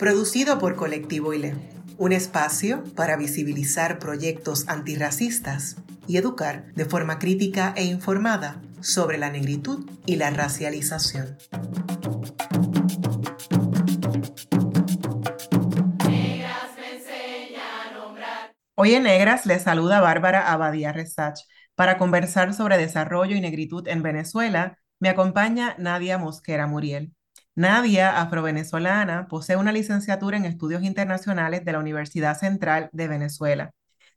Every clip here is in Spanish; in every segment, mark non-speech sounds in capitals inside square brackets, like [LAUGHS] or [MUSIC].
producido por Colectivo ILE, un espacio para visibilizar proyectos antirracistas y educar de forma crítica e informada sobre la negritud y la racialización. Hoy en Negras les saluda Bárbara Abadía Resach para conversar sobre desarrollo y negritud en Venezuela me acompaña Nadia Mosquera Muriel. Nadia, afrovenezolana, posee una licenciatura en estudios internacionales de la Universidad Central de Venezuela.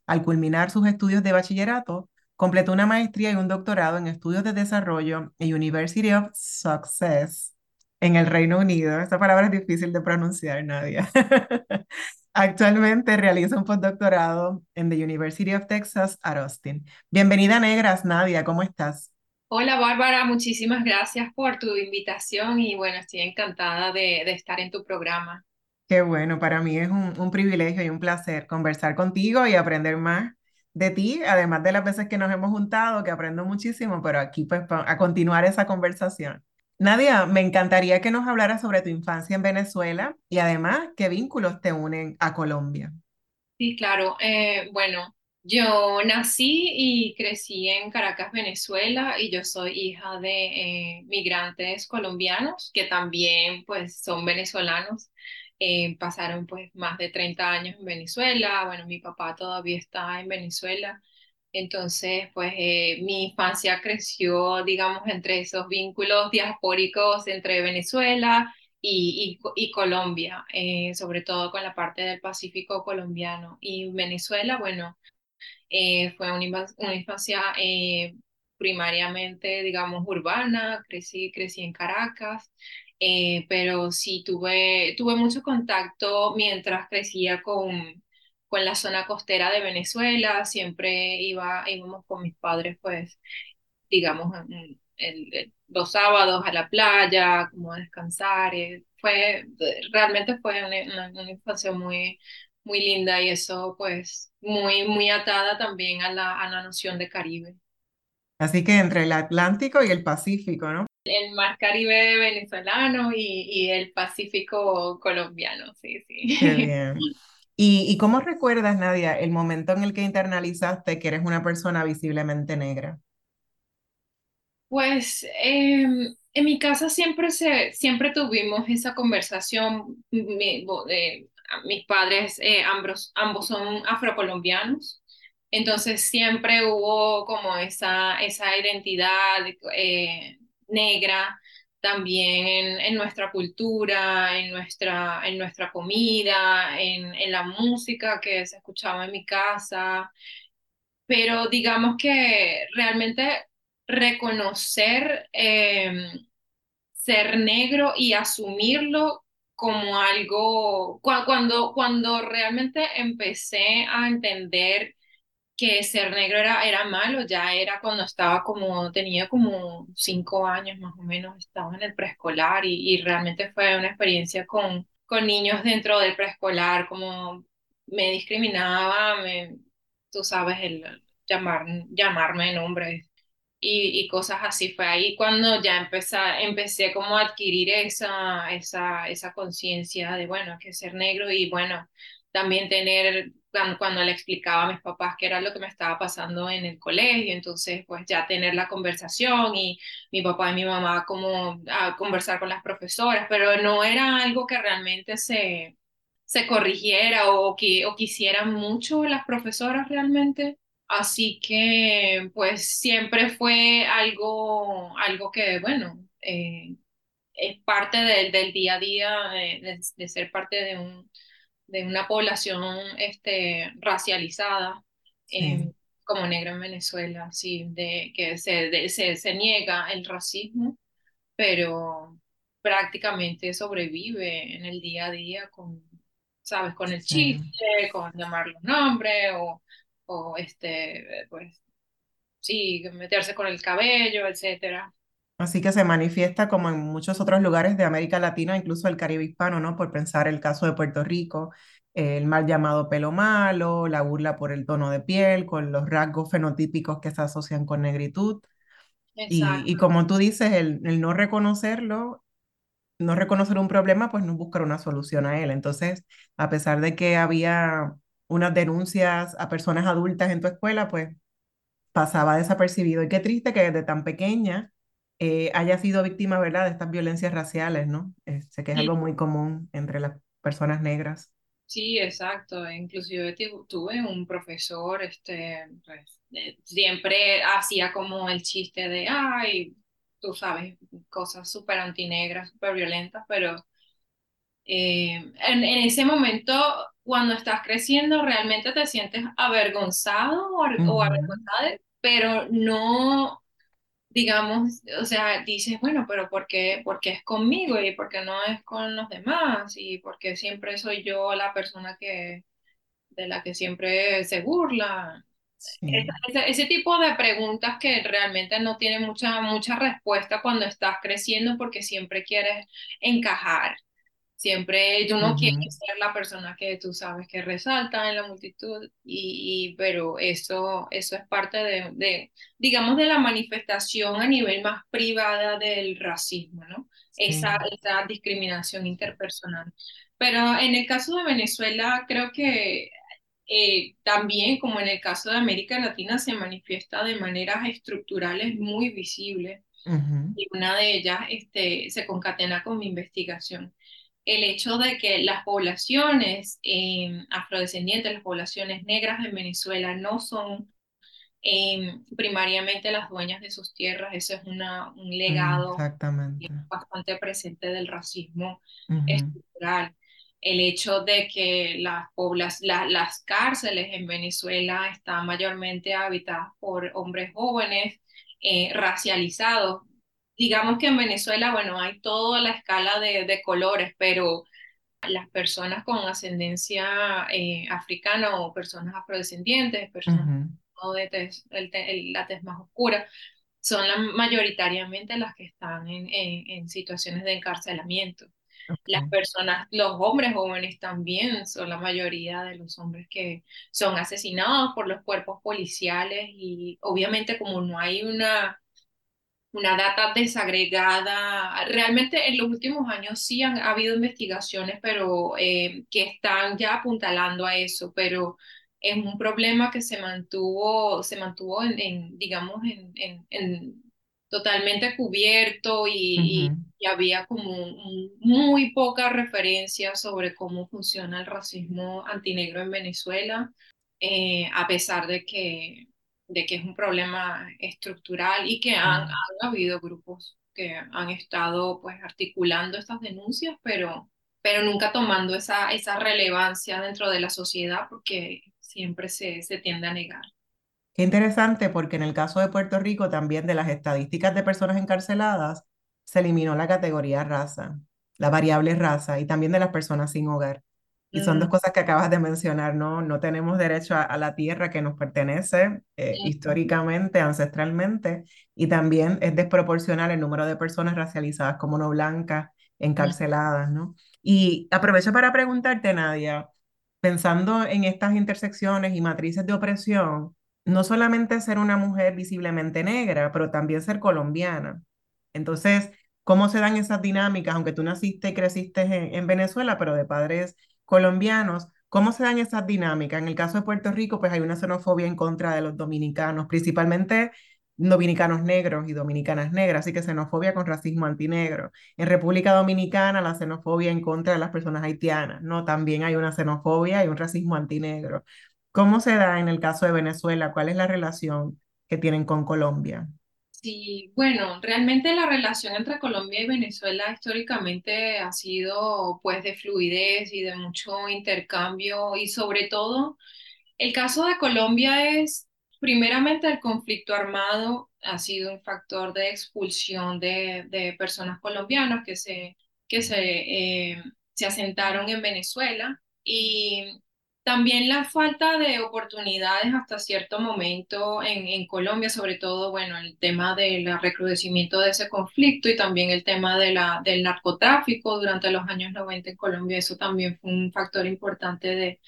Al culminar sus estudios de bachillerato, completó una maestría y un doctorado en estudios de desarrollo en University of Success en el Reino Unido. Esta palabra es difícil de pronunciar, Nadia. [LAUGHS] Actualmente realiza un postdoctorado en the University of Texas at Austin. Bienvenida, Negras, Nadia, ¿cómo estás? Hola Bárbara, muchísimas gracias por tu invitación y bueno, estoy encantada de, estar en tu programa. Qué bueno, para mí es un, privilegio y un placer conversar contigo y aprender más de ti, además de las veces que nos hemos juntado, que aprendo muchísimo, pero aquí pues a continuar esa conversación. Nadia, me encantaría que nos hablaras sobre tu infancia en Venezuela y además qué vínculos te unen a Colombia. Sí, claro. Eh, bueno, yo nací y crecí en Caracas, Venezuela, y yo soy hija de eh, migrantes colombianos que también pues son venezolanos. Eh, pasaron pues más de 30 años en Venezuela. Bueno, mi papá todavía está en Venezuela. Entonces, pues eh, mi infancia creció, digamos, entre esos vínculos diaspóricos entre Venezuela y, y, Colombia, sobre todo con la parte del Pacífico colombiano. Y Venezuela, bueno, eh, fue una, una infancia eh, primariamente, digamos, urbana, crecí, crecí en Caracas, eh, pero sí tuve, tuve mucho contacto mientras crecía con, con la zona costera de Venezuela, siempre iba, íbamos con mis padres, pues, digamos, el, los sábados a la playa, como a descansar, fue, realmente fue una, una infancia muy, muy linda y eso pues muy, muy atada también a la, a la noción de Caribe. Así que entre el Atlántico y el Pacífico, ¿no? El mar Caribe venezolano y, y el Pacífico colombiano, sí, sí. Qué bien. [LAUGHS] ¿Y, ¿Y cómo recuerdas, Nadia, el momento en el que internalizaste que eres una persona visiblemente negra? Pues em, en mi casa siempre, se, siempre tuvimos esa conversación. Mi, mis padres eh, ambos, ambos son afrocolombianos, entonces siempre hubo como esa, esa identidad eh, negra también en, nuestra cultura, en nuestra, en nuestra comida, en, en, la música que se escuchaba en mi casa, pero digamos que realmente reconocer eh, ser negro y asumirlo como algo, cuando, cuando realmente empecé a entender que ser negro era, era malo, ya era cuando estaba como, tenía como cinco años más o menos, estaba en el preescolar y, y realmente fue una experiencia con, con niños dentro del preescolar, como me discriminaba, me, tú sabes, el llamar, llamarme nombres y, cosas así. Fue ahí cuando ya empecé, empecé como a adquirir esa, esa, esa conciencia de, bueno, que ser negro y bueno, también tener, cuando, le explicaba a mis papás qué era lo que me estaba pasando en el colegio, entonces pues ya tener la conversación y mi papá y mi mamá como a conversar con las profesoras, pero no era algo que realmente se, se corrigiera o que o quisieran mucho las profesoras realmente. Así que, pues siempre fue algo, algo que, bueno, eh, es parte del día a día, de, ser parte de, un, de una población este, racializada, em, como negra en Venezuela, sí, de que se, se, se niega el racismo, pero prácticamente sobrevive en el día a día con, ¿sabes? Con el Sí. chiste, con llamar los nombres o, o este, pues, sí, meterse con el cabello, etcétera. Así que se manifiesta como en muchos otros lugares de América Latina, incluso el Caribe hispano, ¿no? Por pensar el caso de Puerto Rico, el mal llamado pelo malo, la burla por el tono de piel, con los rasgos fenotípicos que se asocian con negritud. Y, y como tú dices, el, el no reconocerlo, no reconocer un problema, pues no buscar una solución a él. Entonces, a pesar de que había unas denuncias a personas adultas en tu escuela, pues pasaba desapercibido. Y qué triste que desde tan pequeña eh, haya sido víctima, ¿verdad?, de estas violencias raciales, ¿no? Eh, sé que es algo muy común entre las personas negras. Sí, exacto. Inclusive tu- tuve un profesor, este, pues, siempre hacía como el chiste de, ay, tú sabes, cosas súper antinegras, súper violentas, pero eh, en, en ese momento, cuando estás creciendo, realmente te sientes avergonzado o, o Ujú, avergonzada, pero no, digamos, o sea, dices, bueno, pero ¿por qué, por qué es conmigo y por qué no es con los demás? Y por qué siempre soy yo la persona que de la que siempre se burla. Sí. Ese, ese tipo de preguntas que realmente no tienen mucha, mucha respuesta cuando estás creciendo porque siempre quieres encajar. Siempre tú no quieres ujú, ser la persona que tú sabes que resalta en la multitud, y, y- pero eso, eso es parte de, de, digamos, de la manifestación a nivel más privada del racismo, ¿no? Esa, Sí. esa discriminación interpersonal. Pero en el caso de Venezuela, creo que eh, también, como en el caso de América Latina, se manifiesta de maneras estructurales muy visibles y una de ellas este, se concatena con mi investigación. El hecho de que las poblaciones eh, afrodescendientes, las poblaciones negras de Venezuela no son eh, primariamente las dueñas de sus tierras, eso es una, un mm, legado bastante presente del racismo estructural. El hecho de que las, poblas, la, las cárceles en Venezuela están mayormente habitadas por hombres jóvenes, eh, racializados. Digamos que en Venezuela, bueno, hay toda la escala de, de colores, pero las personas con ascendencia eh, africana o personas afrodescendientes, personas no de tez, el, el, la tez más oscura, son la, mayoritariamente las que están en, en, en, situaciones de encarcelamiento. Las personas, los hombres jóvenes también son la mayoría de los hombres que son asesinados por los cuerpos policiales y obviamente como no hay una una data desagregada. Realmente en los últimos años sí han ha habido investigaciones, pero eh, que están ya apuntalando a eso, pero es un problema que se mantuvo, se mantuvo en, en, digamos, en, en, en totalmente cubierto y, y, ujú, y había como un- muy poca referencia sobre cómo funciona el racismo antinegro en Venezuela, eh, a pesar de que de que es un problema estructural y que han, han habido grupos que han estado pues articulando estas denuncias, pero, pero nunca tomando esa, esa relevancia dentro de la sociedad porque siempre se, se tiende a negar. Qué interesante porque en el caso de Puerto Rico también de las estadísticas de personas encarceladas se eliminó la categoría raza, la variable raza y también de las personas sin hogar. Y son dos cosas que acabas de mencionar, ¿no? No tenemos derecho a, a la tierra que nos pertenece eh, históricamente, ancestralmente, y también es desproporcional el número de personas racializadas como no blancas encarceladas, ¿no? Y aprovecho para preguntarte, Nadia, pensando en estas intersecciones y matrices de opresión, no solamente ser una mujer visiblemente negra, pero también ser colombiana. Entonces, ¿cómo se dan esas dinámicas? Aunque tú naciste y creciste en, en Venezuela, pero de padres colombianos, ¿cómo se dan esas dinámicas? En el caso de Puerto Rico, pues hay una xenofobia en contra de los dominicanos, principalmente dominicanos negros y dominicanas negras, así que xenofobia con racismo antinegro. En República Dominicana, la xenofobia en contra de las personas haitianas, ¿no? También hay una xenofobia y un racismo antinegro. ¿Cómo se da en el caso de Venezuela? ¿Cuál es la relación que tienen con Colombia? Sí, bueno, realmente la relación entre Colombia y Venezuela históricamente ha sido pues de fluidez y de mucho intercambio y sobre todo El caso de Colombia es, primeramente, el conflicto armado ha sido un factor de expulsión de, de personas colombianas que se, que se, eh, se asentaron en Venezuela. Y también la falta de oportunidades hasta cierto momento en, en, Colombia, sobre todo, bueno, el tema del recrudecimiento de ese conflicto y también el tema de la, del narcotráfico durante los años 90 en Colombia, eso también fue un factor importante de,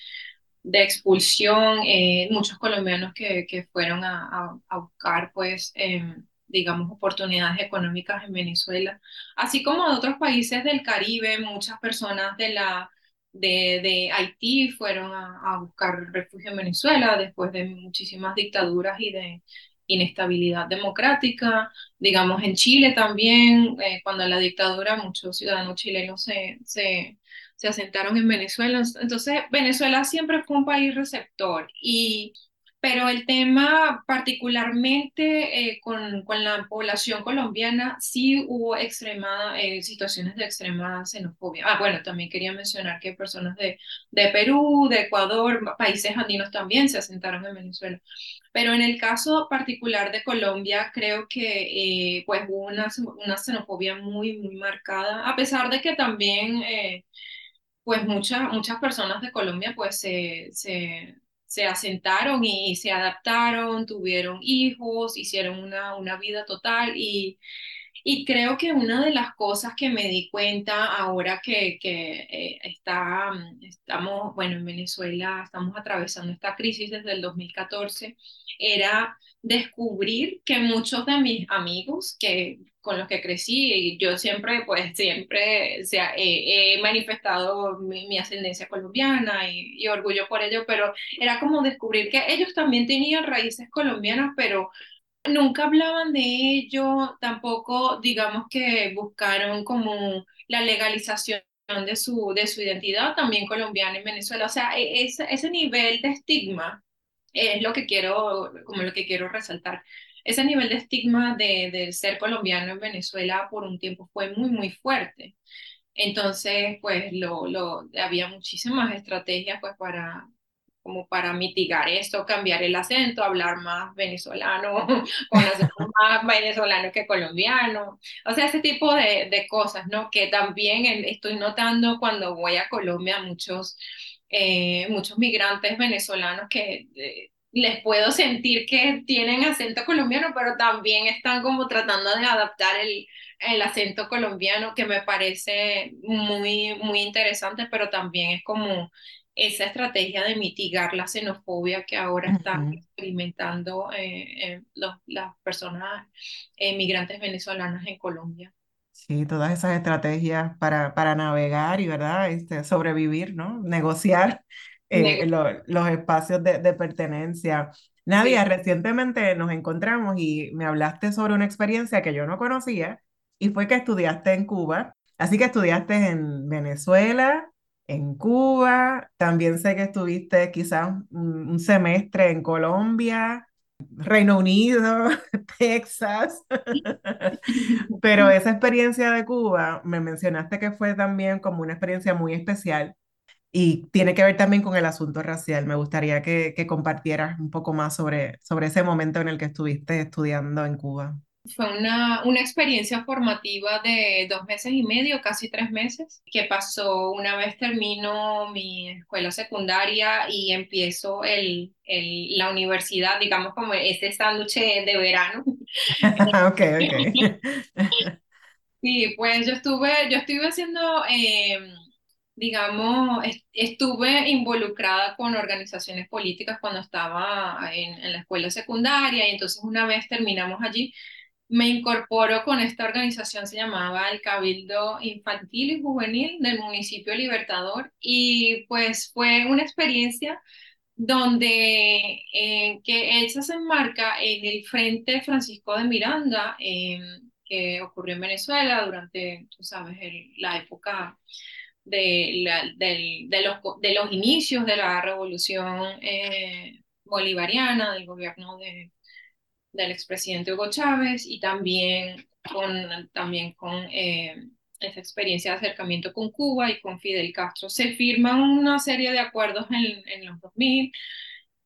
de expulsión, eh, muchos colombianos que, que fueron a, a, buscar, pues, eh, digamos, oportunidades económicas en Venezuela, así como de otros países del Caribe, muchas personas de la de, Haití fueron a, buscar refugio en Venezuela después de muchísimas dictaduras y de inestabilidad democrática. Digamos, en Chile también, eh, cuando la dictadura, muchos ciudadanos chilenos se, se, se asentaron en Venezuela. Entonces, Venezuela siempre fue un país receptor y pero el tema particularmente eh, con, con, la población colombiana sí hubo extrema, eh, situaciones de extrema xenofobia. Ah, bueno, también quería mencionar que personas de, de Perú, de Ecuador, países andinos también se asentaron en Venezuela. Pero en el caso particular de Colombia, creo que eh, pues hubo una, una xenofobia muy, muy marcada, a pesar de que también pues muchas muchas personas de Colombia pues se, se se asentaron y se adaptaron, tuvieron hijos, hicieron una, una vida total y, y creo que una de las cosas que me di cuenta ahora que, que eh, está, estamos, bueno, en Venezuela estamos atravesando esta crisis desde el 2014, era descubrir que muchos de mis amigos que con los que crecí y yo siempre pues siempre o sea, he manifestado mi, ascendencia colombiana y, y, orgullo por ello pero era como descubrir que ellos también tenían raíces colombianas pero nunca hablaban de ello tampoco digamos que buscaron como la legalización de su, de su identidad también colombiana en Venezuela o sea e, ese, nivel de estigma es lo que quiero como lo que quiero resaltar ese nivel de estigma de, ser colombiano en Venezuela por un tiempo fue muy, muy fuerte. Entonces, pues lo, lo, había muchísimas estrategias pues para como para mitigar esto, cambiar el acento, hablar más venezolano, [LAUGHS] conocer más venezolano que colombiano, o sea, ese tipo de, de cosas, ¿no? Que también estoy notando cuando voy a Colombia, muchos, eh, muchos migrantes venezolanos que eh, les puedo sentir que tienen acento colombiano, pero también están como tratando de adaptar el, el acento colombiano, que me parece muy, muy interesante, pero también es como esa estrategia de mitigar la xenofobia que ahora están experimentando eh, eh, los, las personas eh, migrantes venezolanas en Colombia. Sí, todas esas estrategias para, para navegar y, ¿verdad? Este, sobrevivir, ¿no? Negociar eh, los espacios de, de pertenencia. Nadia, recientemente nos encontramos y me hablaste sobre una experiencia que yo no conocía y fue que estudiaste en Cuba. Así que estudiaste en Venezuela, en Cuba, también sé que estuviste quizás un, semestre en Colombia, Reino Unido, [LAUGHS] Texas. [LAUGHS] Pero esa experiencia de Cuba, me mencionaste que fue también como una experiencia muy especial y tiene que ver también con el asunto racial. Me gustaría que, que, compartieras un poco más sobre, sobre ese momento en el que estuviste estudiando en Cuba. Fue una, una experiencia formativa de dos meses y medio, casi tres meses, que pasó una vez termino mi escuela secundaria y empiezo el, el, la universidad, digamos como este sándwich de verano. [LAUGHS] ok, ok. [LAUGHS] sí, pues yo estuve, yo estuve haciendo... Eh, digamos, estuve involucrada con organizaciones políticas cuando estaba en, en, la escuela secundaria y entonces una vez terminamos allí, me incorporo con esta organización, se llamaba el Cabildo Infantil y Juvenil del municipio Libertador. Y pues fue una experiencia donde eh, que ella se enmarca en el Frente Francisco de Miranda, eh, que ocurrió en Venezuela durante, tú sabes, la época de, la, de, de, los, de los inicios de la revolución eh, bolivariana, del gobierno de, del expresidente Hugo Chávez y también con, también con eh, experiencia de acercamiento con Cuba y con Fidel Castro. Se firman una serie de acuerdos en, en los 2000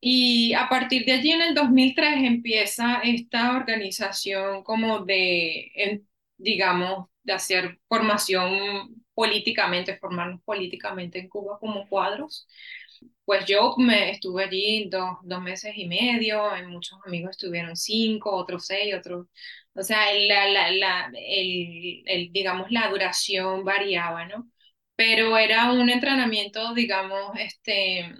y a partir de allí en el 2003 empieza esta organización como de, digamos, de hacer formación políticamente, formarnos políticamente en Cuba como cuadros. Pues yo me estuve allí dos, dos meses y medio, muchos amigos estuvieron cinco, otros seis, otros, o sea, la, la, la, el, el, digamos, la duración variaba, ¿no? Pero era un entrenamiento, digamos, este,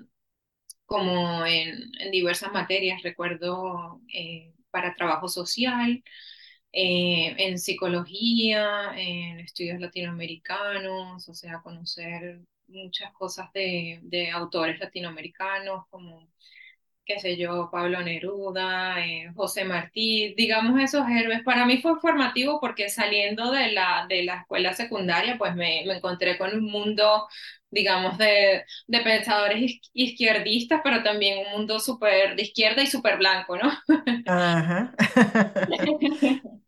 como en, en diversas materias, recuerdo eh, para trabajo social, eh, en psicología, en estudios latinoamericanos, o sea, conocer muchas cosas de, de autores latinoamericanos como qué sé yo, Pablo Neruda, eh, José Martí, digamos esos héroes. Para mí fue formativo porque saliendo de la, de la escuela secundaria, pues me, me encontré con un mundo, digamos, de, de pensadores izquierdistas, pero también un mundo súper de izquierda y súper blanco, ¿no? Ajá. [LAUGHS]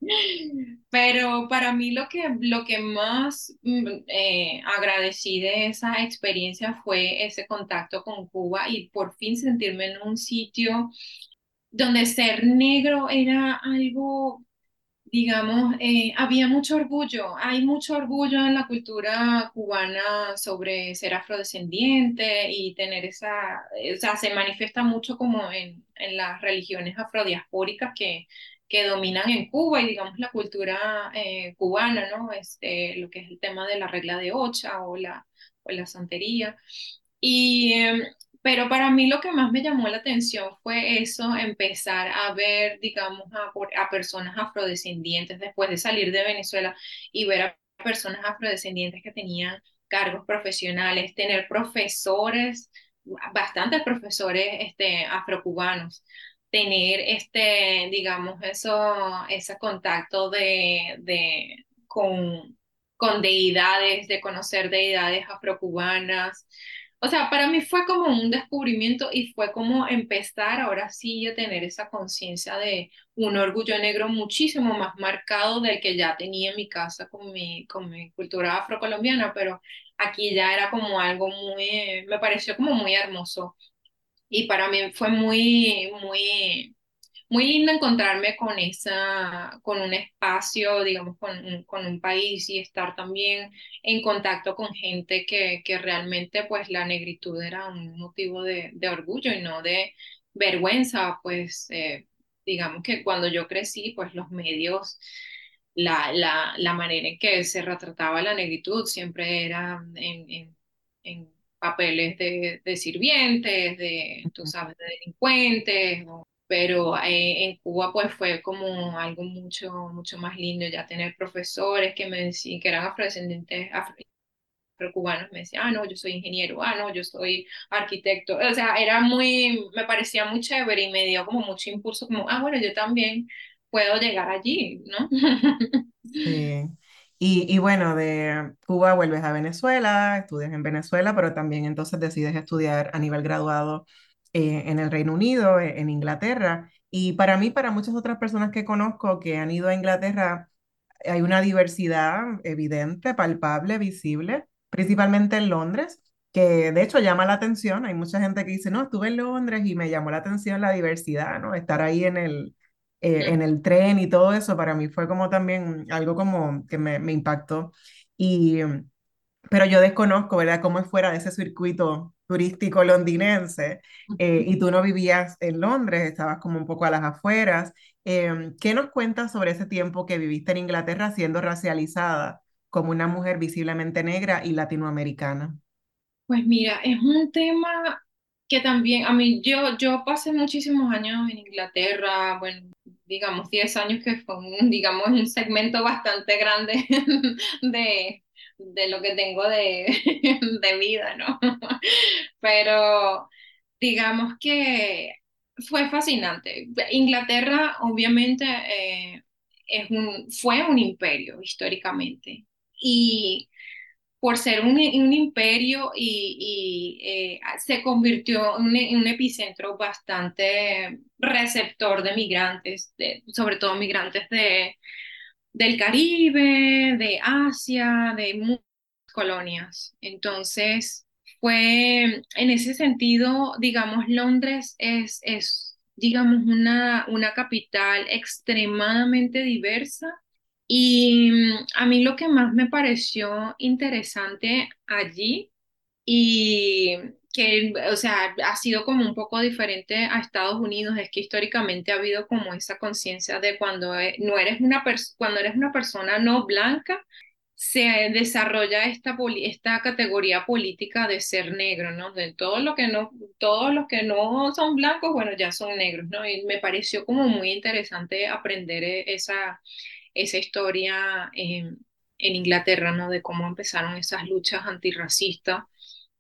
Pero para mí lo que, lo que más mm, eh, agradecí de esa experiencia fue ese contacto con Cuba y por fin sentirme en un sitio donde ser negro era algo, digamos, eh, había mucho orgullo, hay mucho orgullo en la cultura cubana sobre ser afrodescendiente y tener esa, o sea, se manifiesta mucho como en, en las religiones afrodiaspóricas que que dominan en Cuba y digamos la cultura eh, cubana, ¿no? Este, lo que es el tema de la regla de ocha o la, o la santería. Y, em, pero para mí lo que más me llamó la atención fue eso, empezar a ver, digamos, a, a personas afrodescendientes después de salir de Venezuela y ver a personas afrodescendientes que tenían cargos profesionales, tener profesores, bastantes profesores este, afrocubanos tener este, digamos, ese contacto de, de, con, con deidades, de conocer deidades afrocubanas. O sea, para mí fue como un descubrimiento y fue como empezar ahora sí a tener esa conciencia de un orgullo negro muchísimo más marcado del que ya tenía en mi casa con mi, con mi cultura afrocolombiana, pero aquí ya era como algo muy, me pareció como muy hermoso. Y para mí fue muy, muy, muy lindo encontrarme con esa, con un espacio, digamos, con un, con un país y estar también en contacto con gente que, que realmente pues la negritud era un motivo de, de orgullo y no de vergüenza, pues eh, digamos que cuando yo crecí, pues los medios, la, la, la manera en que se retrataba la negritud siempre era en, en, en papeles de, de sirvientes, de, tú sabes, de delincuentes, pero eh, en Cuba pues fue como algo mucho, mucho más lindo ya tener profesores que me decían que eran afrodescendientes afro cubanos me decían, ah, no, yo soy ingeniero, ah, no, yo soy arquitecto, o sea, era muy, me parecía muy chévere y me dio como mucho impulso, como, ah, bueno, yo también puedo llegar allí, ¿no? [LAUGHS] Sí. Y, bueno, de Cuba vuelves a Venezuela, estudias en Venezuela, pero también entonces decides estudiar a nivel graduado eh, en el Reino Unido, e, en Inglaterra. Y para mí, para muchas otras personas que conozco que han ido a Inglaterra, hay una diversidad evidente, palpable, visible, principalmente en Londres, que de hecho llama la atención. Hay mucha gente que dice, no, estuve en Londres y me llamó la atención la diversidad, ¿no? Estar ahí en el, eh, en el tren y todo eso, para mí fue como también algo como que me, me impactó. Y, pero yo desconozco, ¿verdad?, cómo es fuera de ese circuito turístico londinense eh, y tú no vivías en Londres, estabas como un poco a las afueras. Em, ¿Qué nos cuentas sobre ese tiempo que viviste en Inglaterra siendo racializada como una mujer visiblemente negra y latinoamericana? Pues mira, es un tema que también, a mí, yo, yo pasé muchísimos años en Inglaterra, bueno, digamos, 10 años que fue un, digamos, un segmento bastante grande [LAUGHS] de, de lo que tengo de, [LAUGHS] de vida, ¿no? [LAUGHS] Pero digamos que fue fascinante. Inglaterra, obviamente, eh, es un, fue un imperio históricamente. Y por ser un, un imperio y, eh, se convirtió en un, epicentro bastante receptor de migrantes, de, sobre todo migrantes de, del Caribe, de Asia, de muchas colonias. Entonces, fue en ese sentido, digamos, Londres es, es digamos, una, una capital extremadamente diversa Y mm, a mí lo que más me pareció interesante allí y que, o sea, ha sido como un poco diferente a Estados Unidos, es que históricamente ha habido como esa conciencia de cuando e- no eres una cuando eres una persona no blanca, se desarrolla esta, esta categoría política de ser negro, ¿no? De todo lo que no, todos los que no son blancos, bueno, ya son negros, ¿no? Y me pareció como muy interesante aprender e-, esa, esa historia en, en Inglaterra, ¿no? De cómo empezaron esas luchas antirracistas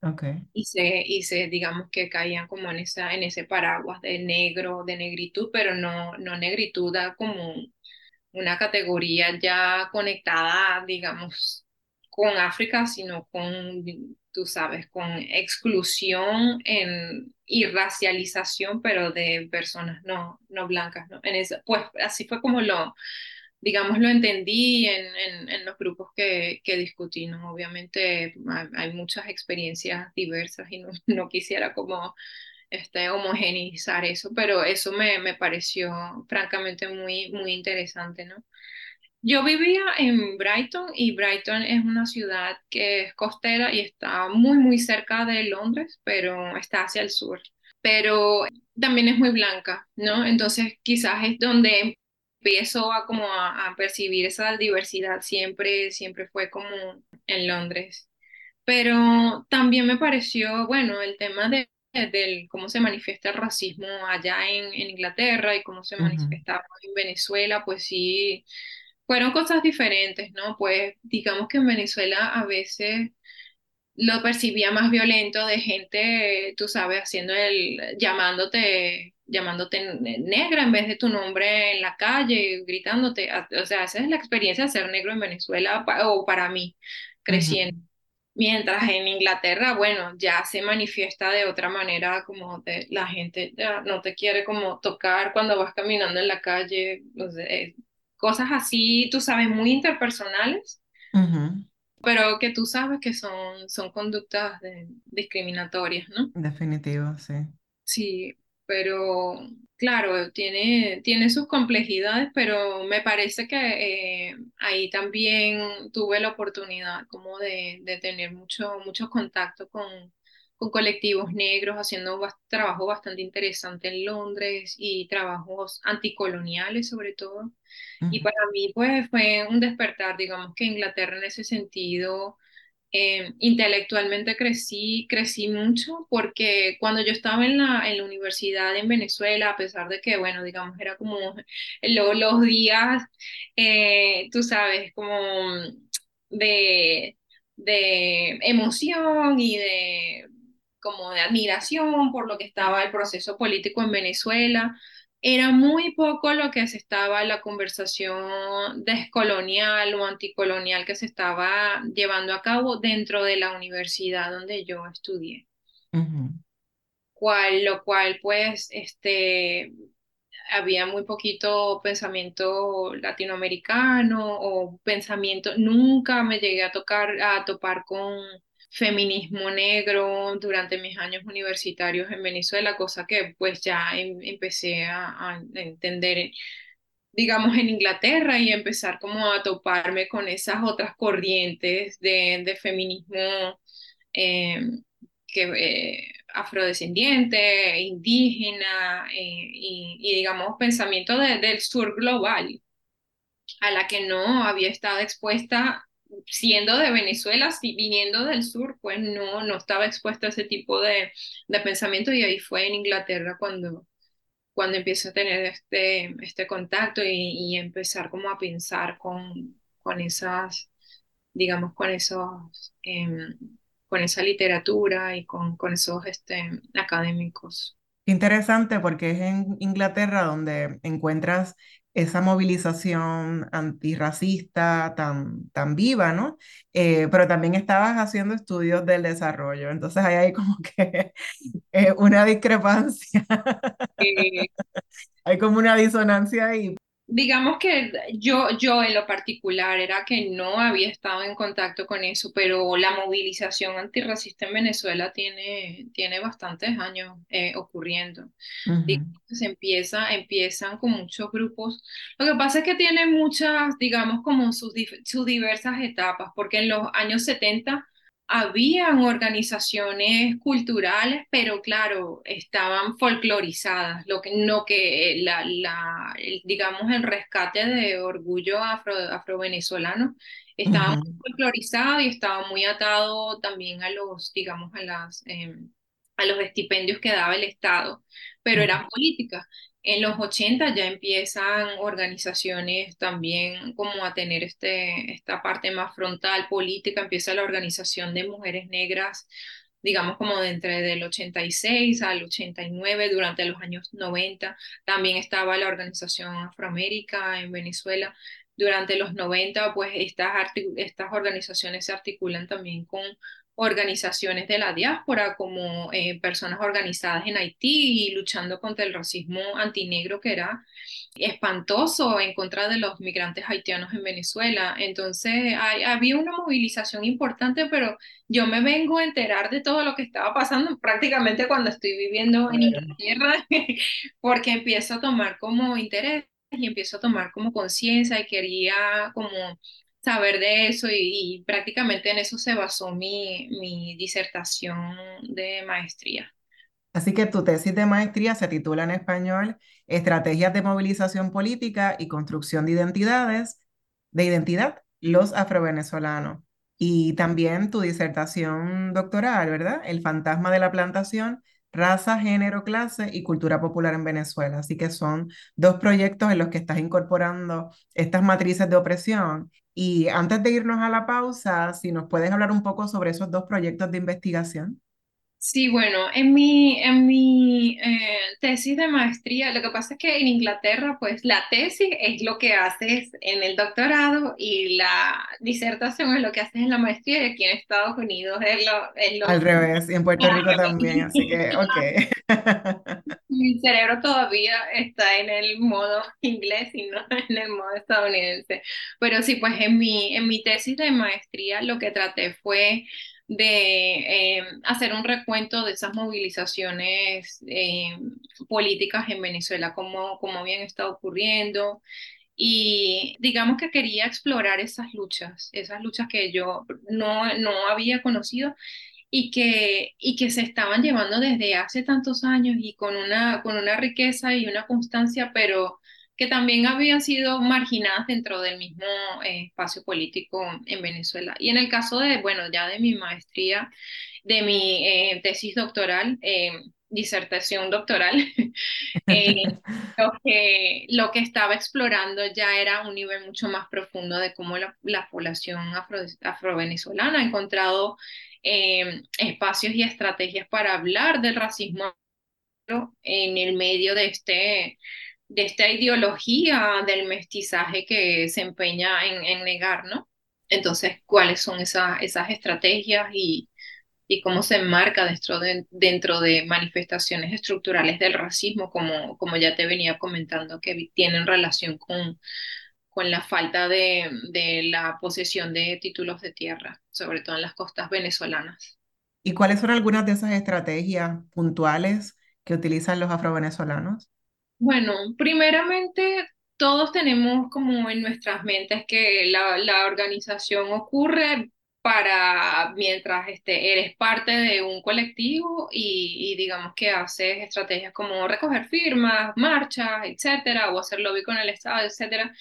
Okay. y se, y se, digamos que caían como en, esa, en ese paraguas de negro, de negritud, pero no, no negritud como una categoría ya conectada, digamos, con África, sino con, tú sabes, con exclusión en, y racialización, pero de personas no, no blancas, ¿no? En eso, pues así fue como lo, digamos, lo entendí en, en, los grupos que, que, discutí, ¿no? Obviamente hay, hay, muchas experiencias diversas y no, [LAUGHS] no quisiera como este, homogeneizar eso, pero eso me, me pareció francamente muy, muy interesante, ¿no? Yo vivía en Brighton y Brighton es una ciudad que es costera y está muy, muy cerca de Londres, pero está hacia el sur. Pero también es muy blanca, ¿no? Entonces quizás es donde empiezo a como a, a, percibir esa diversidad siempre, siempre fue como en Londres. Pero también me pareció, bueno, el tema de, del cómo se manifiesta el racismo allá en, en Inglaterra y cómo se Uh -huh. manifestaba en Venezuela, pues sí, fueron cosas diferentes, ¿no? Pues digamos que en Venezuela a veces lo percibía más violento de gente, tú sabes, haciendo el, llamándote, llamándote negra en vez de tu nombre en la calle, gritándote. O sea, esa es la experiencia de ser negro en Venezuela o para mí, creciendo. Uh -huh. Mientras en Inglaterra, bueno, ya se manifiesta de otra manera, como de, la gente ya no te quiere como tocar cuando vas caminando en la calle, o sea, cosas así, tú sabes, muy interpersonales. Uh -huh pero que tú sabes que son, son conductas de, discriminatorias, ¿no? Definitivo, sí. Sí, pero claro, tiene, tiene sus complejidades, pero me parece que eh, ahí también tuve la oportunidad como de, de tener mucho, mucho contacto con, con colectivos negros, haciendo bast trabajo bastante interesante en Londres y trabajos anticoloniales sobre todo. Uh -huh. Y para mí pues fue un despertar, digamos que Inglaterra en ese sentido, eh, intelectualmente crecí, crecí mucho porque cuando yo estaba en la, en la universidad en Venezuela, a pesar de que, bueno, digamos, era como lo, los días, eh, tú sabes, como de, de emoción y de como de admiración por lo que estaba el proceso político en Venezuela. Era muy poco lo que se estaba, la conversación descolonial o anticolonial que se estaba llevando a cabo dentro de la universidad donde yo estudié. Uh -huh. Cual, lo cual, pues, este, había muy poquito pensamiento latinoamericano o pensamiento, nunca me llegué a tocar, a topar con feminismo negro durante mis años universitarios en Venezuela, cosa que pues ya em empecé a, entender, digamos, en Inglaterra y empezar como a toparme con esas otras corrientes de, de feminismo eh, que, eh, afrodescendiente, indígena eh, y, digamos, pensamiento de, del sur global a la que no había estado expuesta siendo de Venezuela, si viniendo del sur, pues no, no estaba expuesta a ese tipo de, de pensamiento y ahí fue en Inglaterra cuando, cuando empiezo a tener este, este contacto y, y empezar como a pensar con, con esas, digamos, con esos, eh, con esa literatura y con, con esos este, académicos. Interesante porque es en Inglaterra donde encuentras esa movilización antirracista tan, tan viva, ¿no? Eh, pero también estabas haciendo estudios del desarrollo, entonces ahí hay como [LAUGHS] que eh, una discrepancia, [LAUGHS] hay como una disonancia ahí. Digamos que yo, yo en lo particular era que no había estado en contacto con eso, pero la movilización antirracista en Venezuela tiene, tiene bastantes años eh, ocurriendo. se empieza, empiezan con muchos grupos. Lo que pasa es que tiene muchas, digamos, como sus, sus diversas etapas, porque en los años 70 habían organizaciones culturales, pero claro, estaban folclorizadas, lo que no que eh, la, la digamos el rescate de orgullo afro, afrovenezolano. Estaba muy folclorizado y estaba muy atado también a los, digamos, a las em, a los estipendios que daba el Estado, pero eran políticas. En los 80 ya empiezan organizaciones también como a tener este, esta parte más frontal política, empieza la organización de mujeres negras, digamos como de entre del 86 al 89, durante los años 90. También estaba la organización Afroamérica en Venezuela. Durante los 90, pues estas, estas organizaciones se articulan también con organizaciones de la diáspora, como eh, personas organizadas en Haití y luchando contra el racismo antinegro que era espantoso en contra de los migrantes haitianos en Venezuela. Entonces había una movilización importante, pero yo me vengo a enterar de todo lo que estaba pasando prácticamente cuando estoy viviendo en Inglaterra, [LAUGHS] porque empiezo a tomar como interés y empiezo a tomar como conciencia y quería como saber de eso y, prácticamente en eso se basó mi, mi disertación de maestría. Así que tu tesis de maestría se titula en español Estrategias de movilización política y construcción de identidades, de identidad, los afrovenezolanos. Y también tu disertación doctoral, ¿verdad? El fantasma de la plantación, raza, género, clase y cultura popular en Venezuela. Así que son dos proyectos en los que estás incorporando estas matrices de opresión y antes de irnos a la pausa, si nos puedes hablar un poco sobre esos dos proyectos de investigación. Sí, bueno, en mi, en mi eh, tesis de maestría, lo que pasa es que en Inglaterra, pues la tesis es lo que haces en el doctorado y la disertación es lo que haces en la maestría y aquí en Estados Unidos es lo... Al revés, y en Puerto Rico también, así que, [LAUGHS] ok. [LAUGHS] Mi cerebro todavía está en el modo inglés y no [LAUGHS] en el modo estadounidense. Pero sí, pues en mi, en mi tesis de maestría lo que traté fue de eh, hacer un recuento de esas movilizaciones eh, políticas en Venezuela, cómo, cómo habían estado ocurriendo. Y digamos que quería explorar esas luchas, esas luchas que yo no, no había conocido y que, y que se estaban llevando desde hace tantos años y con una, con una riqueza y una constancia, pero que también habían sido marginadas dentro del mismo eh, espacio político en Venezuela. Y en el caso de, bueno, ya de mi maestría, de mi eh, tesis doctoral, eh, disertación doctoral, [LAUGHS] [LAUGHS] lo, que, lo que estaba explorando ya era un nivel mucho más profundo de cómo la, la población afro, afrovenezolana ha encontrado espacios y estrategias para hablar del racismo en el medio de este de esta ideología del mestizaje que se empeña en, negar, ¿no? Entonces, ¿cuáles son esas estrategias y, y cómo se enmarca dentro de, dentro de manifestaciones estructurales del racismo, como, como ya te venía comentando, que tienen relación con, con la falta de, de la posesión de títulos de tierra, sobre todo en las costas venezolanas. ¿Y cuáles son algunas de esas estrategias puntuales que utilizan los afrovenezolanos? Bueno, primeramente todos tenemos como en nuestras mentes que la, la organización ocurre para mientras este, eres parte de un colectivo y, y, digamos que haces estrategias como recoger firmas, marchas, etcétera, o hacer lobby con el Estado, etcétera.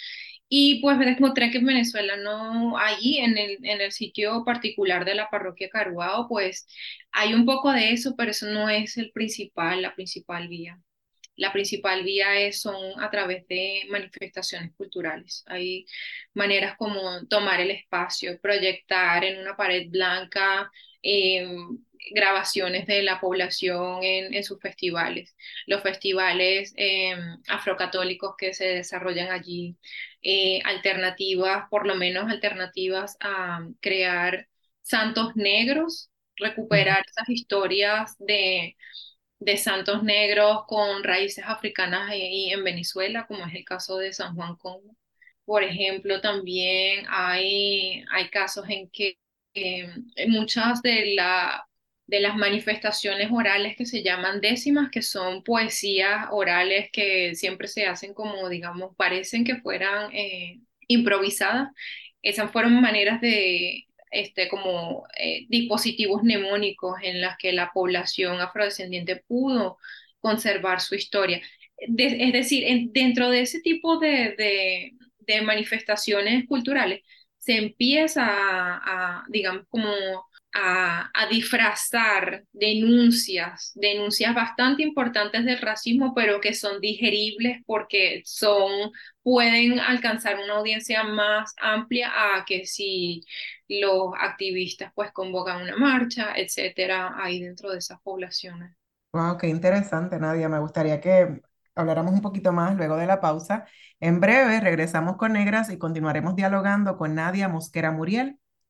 Y pues me encontré que en Venezuela no, allí en el, en el sitio particular de la parroquia Caruao, pues hay un poco de eso, pero eso no es el principal, la principal vía. La principal vía es, son a través de manifestaciones culturales. Hay maneras como tomar el espacio, proyectar en una pared blanca em, grabaciones de la población en, sus festivales, los festivales em, afrocatólicos que se desarrollan allí, eh, alternativas, por lo menos alternativas a crear santos negros, recuperar esas historias de de santos negros con raíces africanas ahí en Venezuela, como es el caso de San Juan Congo. Por ejemplo, también hay, hay casos en que eh, muchas de, la, de las manifestaciones orales que se llaman décimas, que son poesías orales que siempre se hacen como, digamos, parecen que fueran eh, improvisadas. Esas fueron maneras de, este, como eh, dispositivos mnemónicos en las que la población afrodescendiente pudo conservar su historia. es decir, dentro de ese tipo de, de, manifestaciones culturales se empieza a, digamos, como a, a, disfrazar denuncias, denuncias bastante importantes del racismo, pero que son digeribles porque son, pueden alcanzar una audiencia más amplia a que si los activistas pues convocan una marcha, etcétera, ahí dentro de esas poblaciones. Wow, qué interesante, Nadia. Me gustaría que habláramos un poquito más luego de la pausa. En breve regresamos con Negras y continuaremos dialogando con Nadia Mosquera Muriel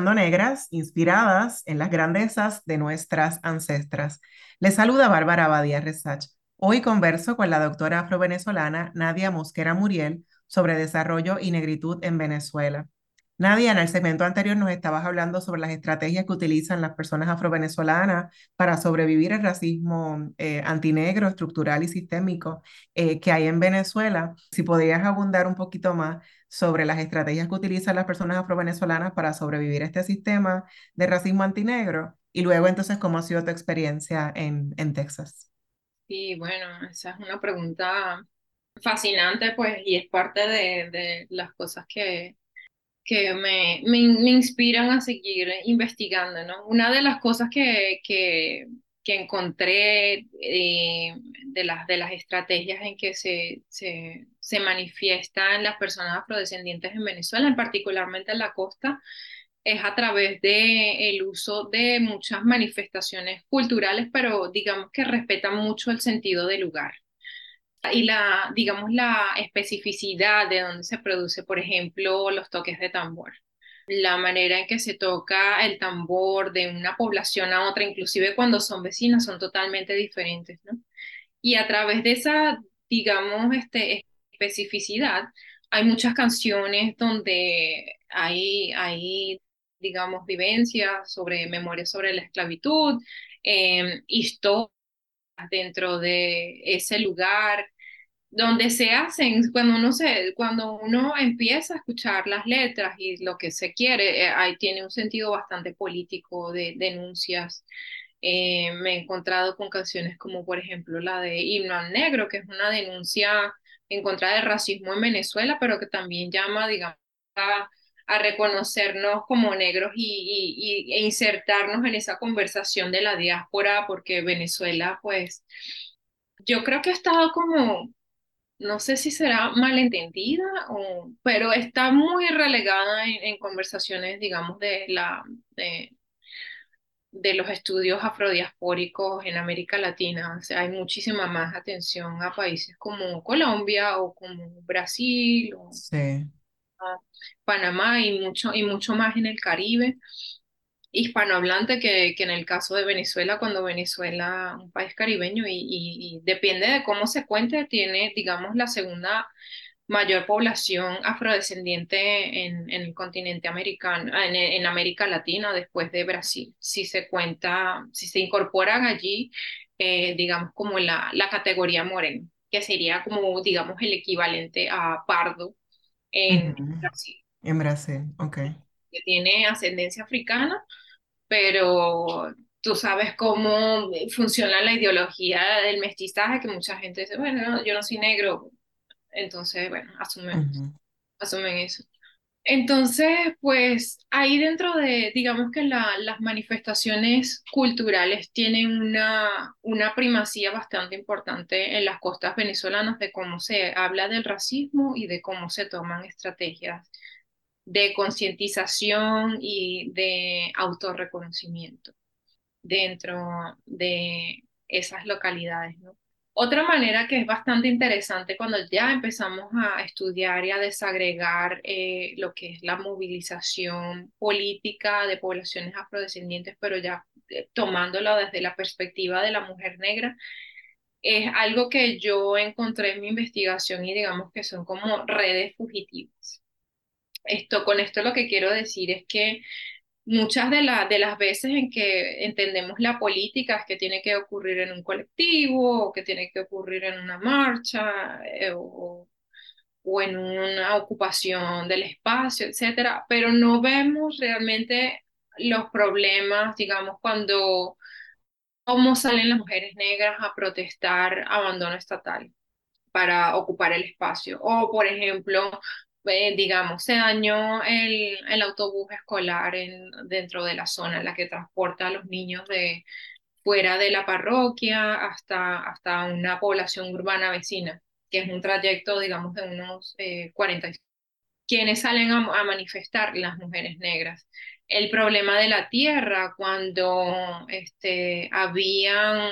Negras, inspiradas en las grandezas de nuestras ancestras. Le saluda Bárbara Abadía Resach. Hoy converso con la doctora afrovenezolana Nadia Mosquera Muriel sobre desarrollo y negritud en Venezuela. Nadia, en el segmento anterior nos estabas hablando sobre las estrategias que utilizan las personas afrovenezolanas para sobrevivir al racismo eh, antinegro, estructural y sistémico eh, que hay en Venezuela. Si podrías abundar un poquito más sobre las estrategias que utilizan las personas afrovenezolanas para sobrevivir a este sistema de racismo antinegro y luego entonces cómo ha sido tu experiencia en, en Texas. Sí, bueno, esa es una pregunta fascinante, pues, y es parte de, de las cosas que, que me, me, me, inspiran a seguir investigando, ¿no? Una de las cosas que, que que encontré eh, de, las, de las estrategias en que se, se, se manifiestan las personas afrodescendientes en Venezuela, particularmente en la costa, es a través de el uso de muchas manifestaciones culturales, pero digamos que respetan mucho el sentido del lugar y la, digamos, la especificidad de donde se produce, por ejemplo, los toques de tambor la manera en que se toca el tambor de una población a otra, inclusive cuando son vecinas, son totalmente diferentes, ¿no? Y a través de esa, digamos, este, especificidad, hay muchas canciones donde hay, hay digamos, vivencias sobre memorias sobre la esclavitud, eh, historias dentro de ese lugar, donde se hacen, cuando uno, se, cuando uno empieza a escuchar las letras y lo que se quiere, eh, ahí tiene un sentido bastante político de denuncias. Eh, me he encontrado con canciones como por ejemplo la de Himno al Negro, que es una denuncia en contra del racismo en Venezuela, pero que también llama, digamos, a, reconocernos como negros y, y, e insertarnos en esa conversación de la diáspora, porque Venezuela, pues, yo creo que ha estado como no sé si será malentendida, o, pero está muy relegada en, conversaciones, digamos, de, la, de, de, los estudios afrodiaspóricos en América Latina. O sea, hay muchísima más atención a países como Colombia o como Brasil o Panamá y mucho, y mucho más en el Caribe hispanohablante que, que, en el caso de Venezuela, cuando Venezuela, un país caribeño, y, y, depende de cómo se cuente, tiene, digamos, la segunda mayor población afrodescendiente en, en el continente americano, en, en, América Latina, después de Brasil. Si se cuenta, si se incorporan allí, eh, digamos, como la, la categoría moreno, que sería como, digamos, el equivalente a pardo en Brasil. En Brasil, ok. Que tiene ascendencia africana, pero tú sabes cómo funciona la ideología del mestizaje, que mucha gente dice, bueno, yo no soy negro, entonces, bueno, asumen, asumen eso. Entonces, pues ahí dentro de, digamos que las manifestaciones culturales tienen una, una primacía bastante importante en las costas venezolanas de cómo se habla del racismo y de cómo se toman estrategias de concientización y de autorreconocimiento dentro de esas localidades, ¿no? Otra manera que es bastante interesante cuando ya empezamos a estudiar y a desagregar eh, lo que es la movilización política de poblaciones afrodescendientes, pero ya eh, tomándolo desde la perspectiva de la mujer negra, es algo que yo encontré en mi investigación y digamos que son como redes fugitivas. Esto, con esto lo que quiero decir es que muchas de, de las veces en que entendemos la política es que tiene que ocurrir en un colectivo o que tiene que ocurrir en una marcha eh, o, o, en una ocupación del espacio, etcétera, pero no vemos realmente los problemas, digamos, cuando cómo salen las mujeres negras a protestar abandono estatal para ocupar el espacio. O, por ejemplo, eh, digamos, se dañó el, el autobús escolar en, dentro de la zona en la que transporta a los niños de fuera de la parroquia hasta, hasta una población urbana vecina, que es un trayecto, digamos, de unos eh, 40 quienes salen a, manifestar las mujeres negras. El problema de la tierra, cuando este, habían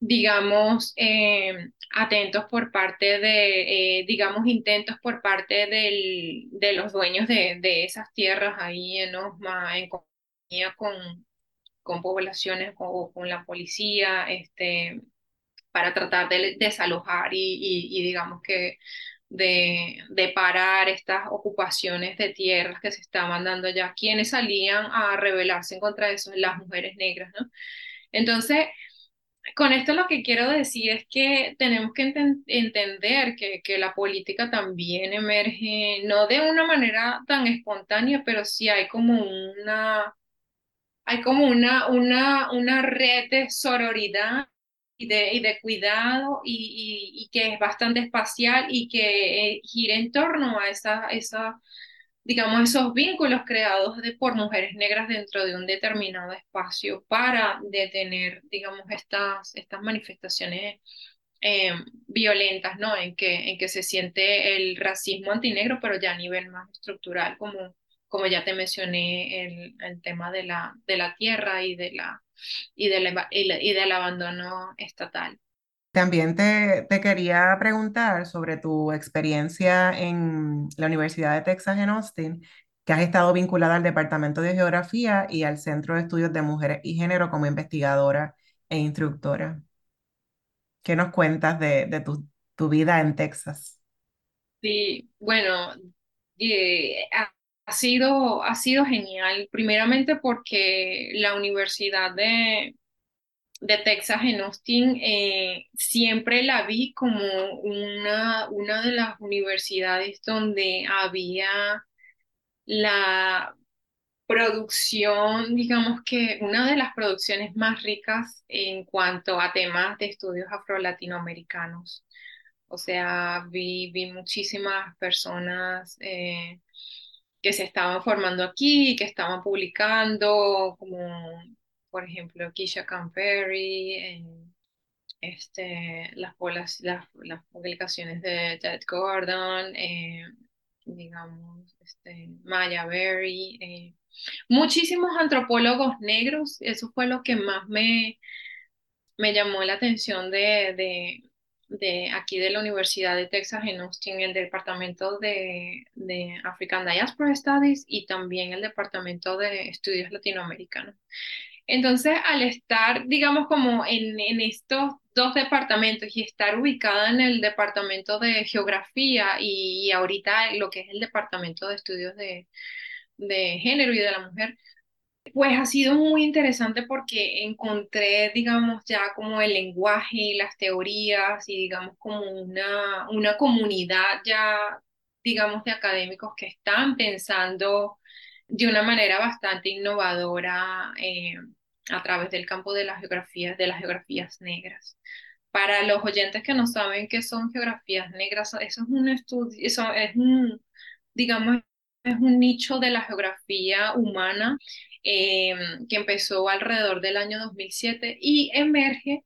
digamos, eh, atentos por parte de, eh, digamos, intentos por parte del, de los dueños de, de, esas tierras ahí en Osma, en compañía con, con poblaciones o con la policía, este, para tratar de desalojar y, y, digamos que de, de, parar estas ocupaciones de tierras que se estaban dando ya. quienes salían a rebelarse en contra de eso? Las mujeres negras, ¿no? Entonces, con esto lo que quiero decir es que tenemos que entender que, que, la política también emerge, no de una manera tan espontánea, pero sí hay como una, hay como una, una, una red de sororidad y de, y de cuidado y, y, que es bastante espacial y que eh, gira en torno a esa, esa digamos, esos vínculos creados de, por mujeres negras dentro de un determinado espacio para detener, digamos, estas, estas manifestaciones eh, violentas, ¿no? En que, en que se siente el racismo antinegro, pero ya a nivel más estructural, como, como ya te mencioné, el, el tema de la, de la tierra y, de la, y, y del abandono estatal. También te, quería preguntar sobre tu experiencia en la Universidad de Texas en Austin, que has estado vinculada al Departamento de Geografía y al Centro de Estudios de Mujeres y Género como investigadora e instructora. ¿Qué nos cuentas de, tu, vida en Texas? Sí, bueno, ha, ha, sido, ha sido genial, primeramente porque la Universidad de, de Texas en Austin, eh, siempre la vi como una, una de las universidades donde había la producción, digamos que una de las producciones más ricas en cuanto a temas de estudios afro-latinoamericanos. O sea, vi, vi muchísimas personas eh, que se estaban formando aquí, que estaban publicando, como por ejemplo, Keisha Camperry, este, las, publicaciones de Ted Gordon, eh, digamos, este, Maya Berry, eh, muchísimos antropólogos negros, eso fue lo que más me, me llamó la atención de, de, de aquí de la Universidad de Texas en Austin, el departamento de, de African Diaspora Studies y también el departamento de estudios latinoamericanos. Entonces, al estar, digamos, como en, en, estos dos departamentos y estar ubicada en el departamento de geografía y, ahorita lo que es el departamento de estudios de, de, género y de la mujer, pues ha sido muy interesante porque encontré, digamos, ya como el lenguaje y las teorías y, digamos, como una, una comunidad ya, digamos, de académicos que están pensando de una manera bastante innovadora eh, a través del campo de las geografías, de las geografías negras. Para los oyentes que no saben qué son geografías negras, eso es un estudio, eso es un, digamos, es un nicho de la geografía humana eh, que empezó alrededor del año 2007 y emerge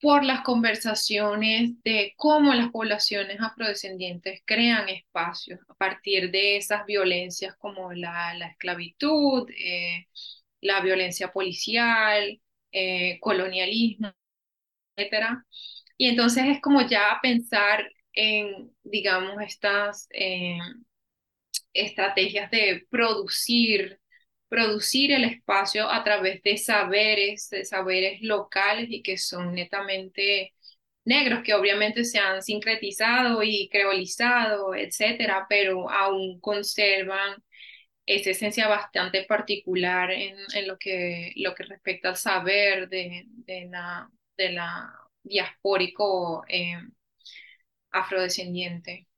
por las conversaciones de cómo las poblaciones afrodescendientes crean espacios a partir de esas violencias como la, esclavitud, eh, la violencia policial, eh, colonialismo, etcétera. Y entonces es como ya pensar en, digamos, estas eh, estrategias de producir producir el espacio a través de saberes, de saberes locales y que son netamente negros, que obviamente se han sincretizado y creolizado, etcétera, pero aún conservan esa esencia bastante particular en, lo, que, lo que respecta al saber de, de la, de la diaspórico eh, afrodescendiente.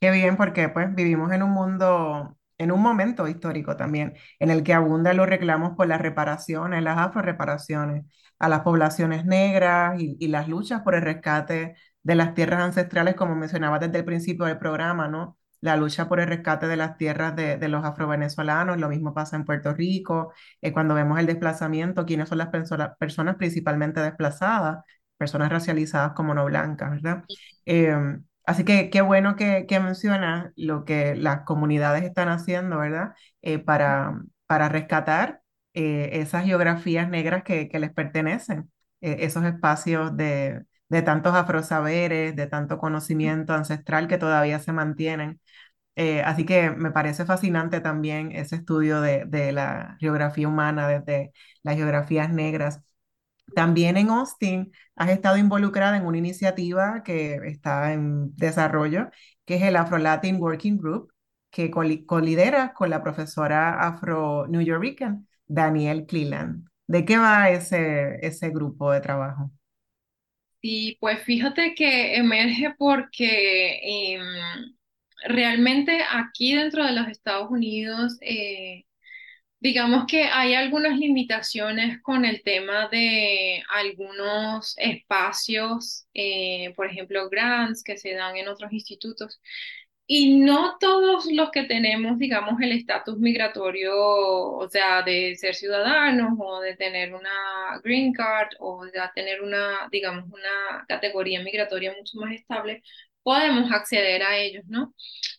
Qué bien, porque pues vivimos en un mundo en un momento histórico también, en el que abundan los reclamos por las reparaciones, las afroreparaciones a las poblaciones negras y, las luchas por el rescate de las tierras ancestrales, como mencionaba desde el principio del programa, ¿no? La lucha por el rescate de las tierras de, los afrovenezolanos, lo mismo pasa en Puerto Rico, eh, cuando vemos el desplazamiento, quiénes son las personas principalmente desplazadas, personas racializadas como no blancas, ¿verdad? Em, Así que qué bueno que, que mencionas lo que las comunidades están haciendo, ¿verdad? Eh, para, para rescatar eh, esas geografías negras que, que les pertenecen, esos espacios de, de tantos afrosaberes, de tanto conocimiento ancestral que todavía se mantienen. así que me parece fascinante también ese estudio de, de la geografía humana desde las geografías negras. También en Austin has estado involucrada en una iniciativa que está en desarrollo, que es el Afro Latin Working Group, que colidera con la profesora afro-new yorkican Danielle Cleland. ¿De qué va ese, ese grupo de trabajo? Sí, pues fíjate que emerge porque em, realmente aquí dentro de los Estados Unidos eh, Digamos que hay algunas limitaciones con el tema de algunos espacios, eh, por ejemplo, grants que se dan en otros institutos. Y no todos los que tenemos, digamos, el estatus migratorio, o sea, de ser ciudadanos o de tener una green card o de tener una, digamos, una categoría migratoria mucho más estable, podemos acceder a ellos, ¿no?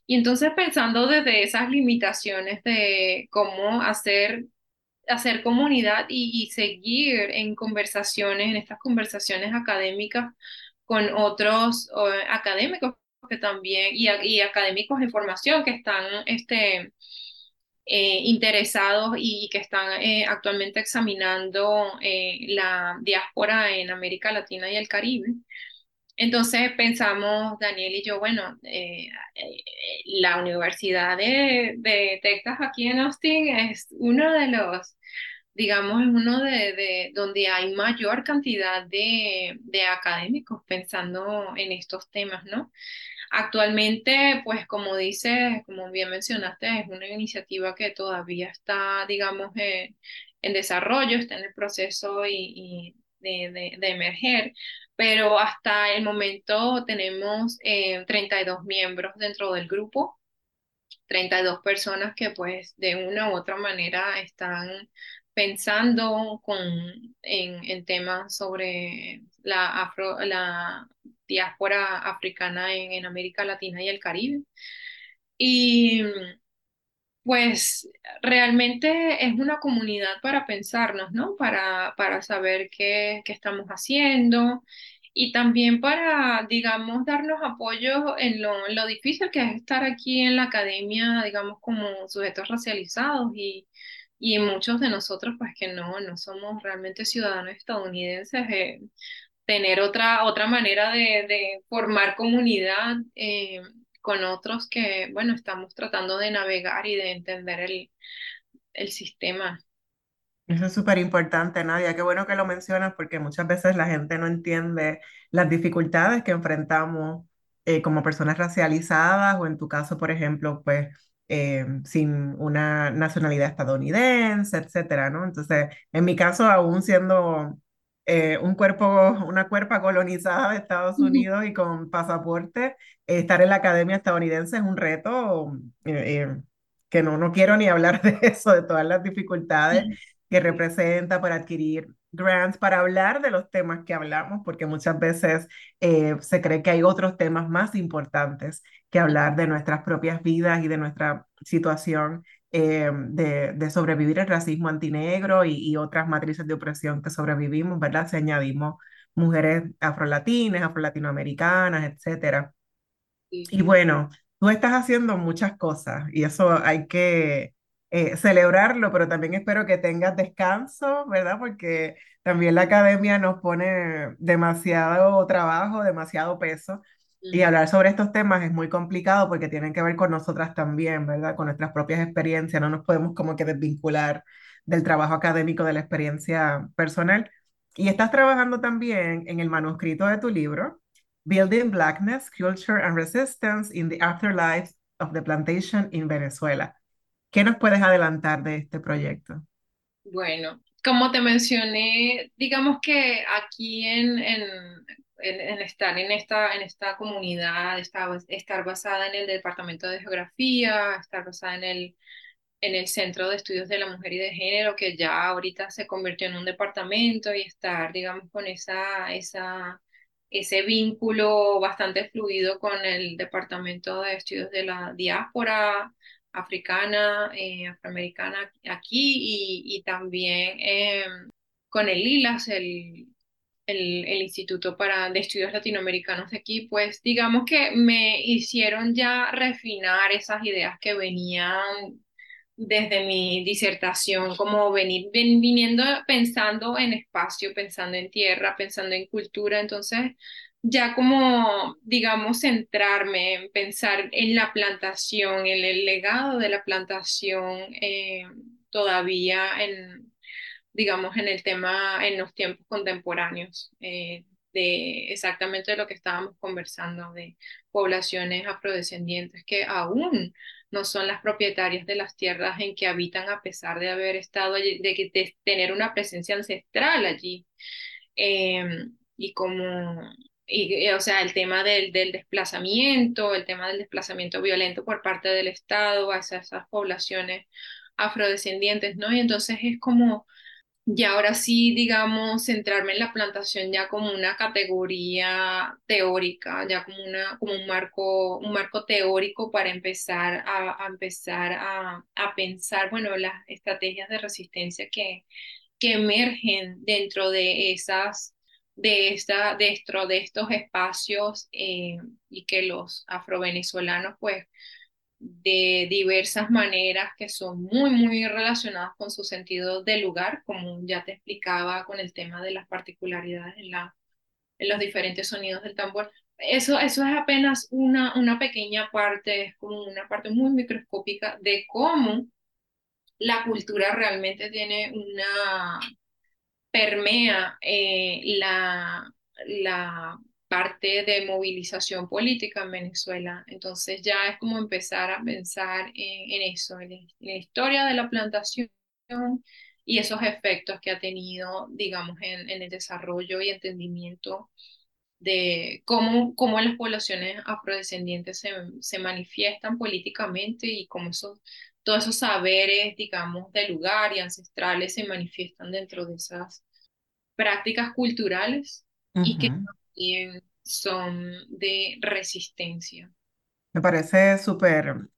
Y entonces pensando desde esas limitaciones de cómo hacer, hacer comunidad y, seguir en conversaciones, en estas conversaciones académicas con otros académicos que también, y, académicos de formación que están este, eh, interesados y, que están eh, actualmente examinando eh, la diáspora en América Latina y el Caribe. Entonces pensamos, Daniel y yo, bueno, la Universidad de, Texas aquí en Austin es uno de los, digamos, es uno de, donde hay mayor cantidad de, académicos pensando en estos temas, ¿no? Actualmente, pues como dices, como bien mencionaste, es una iniciativa que todavía está, digamos, en desarrollo, está en el proceso y, de, emerger, pero hasta el momento tenemos 32 eh, miembros dentro del grupo, 32 personas que pues de una u otra manera están pensando con, en, temas sobre la, afro, la diáspora africana en, en América Latina y el Caribe. Y pues realmente es una comunidad para pensarnos, ¿no? Para, para saber qué, qué estamos haciendo y también para, digamos, darnos apoyo en lo, lo, difícil que es estar aquí en la academia, digamos, como sujetos racializados y, y muchos de nosotros, pues que no, no somos realmente ciudadanos estadounidenses, eh, tener otra, otra manera de, de formar comunidad. Eh, con otros que, bueno, estamos tratando de navegar y de entender el, el sistema. Eso es súper importante, Nadia. Qué bueno que lo mencionas porque muchas veces la gente no entiende las dificultades que enfrentamos eh, como personas racializadas o en tu caso, por ejemplo, pues eh, sin una nacionalidad estadounidense, etcétera, ¿no? Entonces, en mi caso, aún siendo eh, un cuerpo, una cuerpa colonizada de Estados Unidos y con pasaporte, estar en la academia estadounidense es un reto que no, no quiero ni hablar [LAUGHS] de eso, de todas las dificultades que representa para adquirir grants, para hablar de los temas que hablamos, porque muchas veces eh, se cree que hay otros temas más importantes que hablar de nuestras propias vidas y de nuestra situación eh, de, de, sobrevivir el racismo antinegro y, y otras matrices de opresión que sobrevivimos, ¿verdad? Si añadimos mujeres afrolatinas, afrolatinoamericanas, etcétera. Y bueno, tú estás haciendo muchas cosas y eso hay que eh, celebrarlo, pero también espero que tengas descanso, ¿verdad? Porque también la academia nos pone demasiado trabajo, demasiado peso. Y hablar sobre estos temas es muy complicado porque tienen que ver con nosotras también, ¿verdad? Con nuestras propias experiencias. No nos podemos como que desvincular del trabajo académico, de la experiencia personal. Y estás trabajando también en el manuscrito de tu libro, Building Blackness, Culture and Resistance in the Afterlife of the Plantation in Venezuela. ¿Qué nos puedes adelantar de este proyecto? Bueno, como te mencioné, digamos que aquí en, en, en, estar en esta, en esta comunidad, estar, estar basada en el Departamento de Geografía, estar basada en el, en el Centro de Estudios de la Mujer y de Género, que ya ahorita se convirtió en un departamento, y estar, digamos, con esa, esa, ese vínculo bastante fluido con el Departamento de Estudios de la Diáspora, africana, eh, afroamericana aquí y, también em, con el ILAS, el, el, Instituto para, de Estudios Latinoamericanos de aquí, pues digamos que me hicieron ya refinar esas ideas que venían desde mi disertación, como venir viniendo pensando en espacio, pensando en tierra, pensando en cultura, entonces ya como, digamos, centrarme en pensar en la plantación, en el legado de la plantación, eh, todavía en, digamos, en el tema, en los tiempos contemporáneos, eh, de exactamente lo que estábamos conversando, de poblaciones afrodescendientes que aún no son las propietarias de las tierras en que habitan a pesar de haber estado allí, de, tener una presencia ancestral allí. Eh, y como y, o sea, el tema del, del, desplazamiento, el tema del desplazamiento violento por parte del Estado hacia esas poblaciones afrodescendientes, ¿no? Y entonces es como, ya ahora sí, digamos, centrarme en la plantación ya como una categoría teórica, ya como, una, como un, marco, un marco teórico para empezar a, empezar a, a, pensar, bueno, las estrategias de resistencia que, que emergen dentro de esas de, esta, de, esto, de estos espacios eh, y que los afrovenezolanos, pues, de diversas maneras que son muy, muy relacionadas con su sentido de lugar, como ya te explicaba con el tema de las particularidades en, la, en los diferentes sonidos del tambor. Eso, eso es apenas una, una pequeña parte, es como una parte muy microscópica de cómo la cultura realmente tiene una, permea eh, la, la parte de movilización política en Venezuela. Entonces ya es como empezar a pensar en, eso, en, la historia de la plantación y esos efectos que ha tenido, digamos, en, el desarrollo y entendimiento de cómo, cómo las poblaciones afrodescendientes se, se manifiestan políticamente y cómo esos todos esos saberes, digamos, de lugar y ancestrales se manifiestan dentro de esas prácticas culturales y que son de resistencia. Me parece súper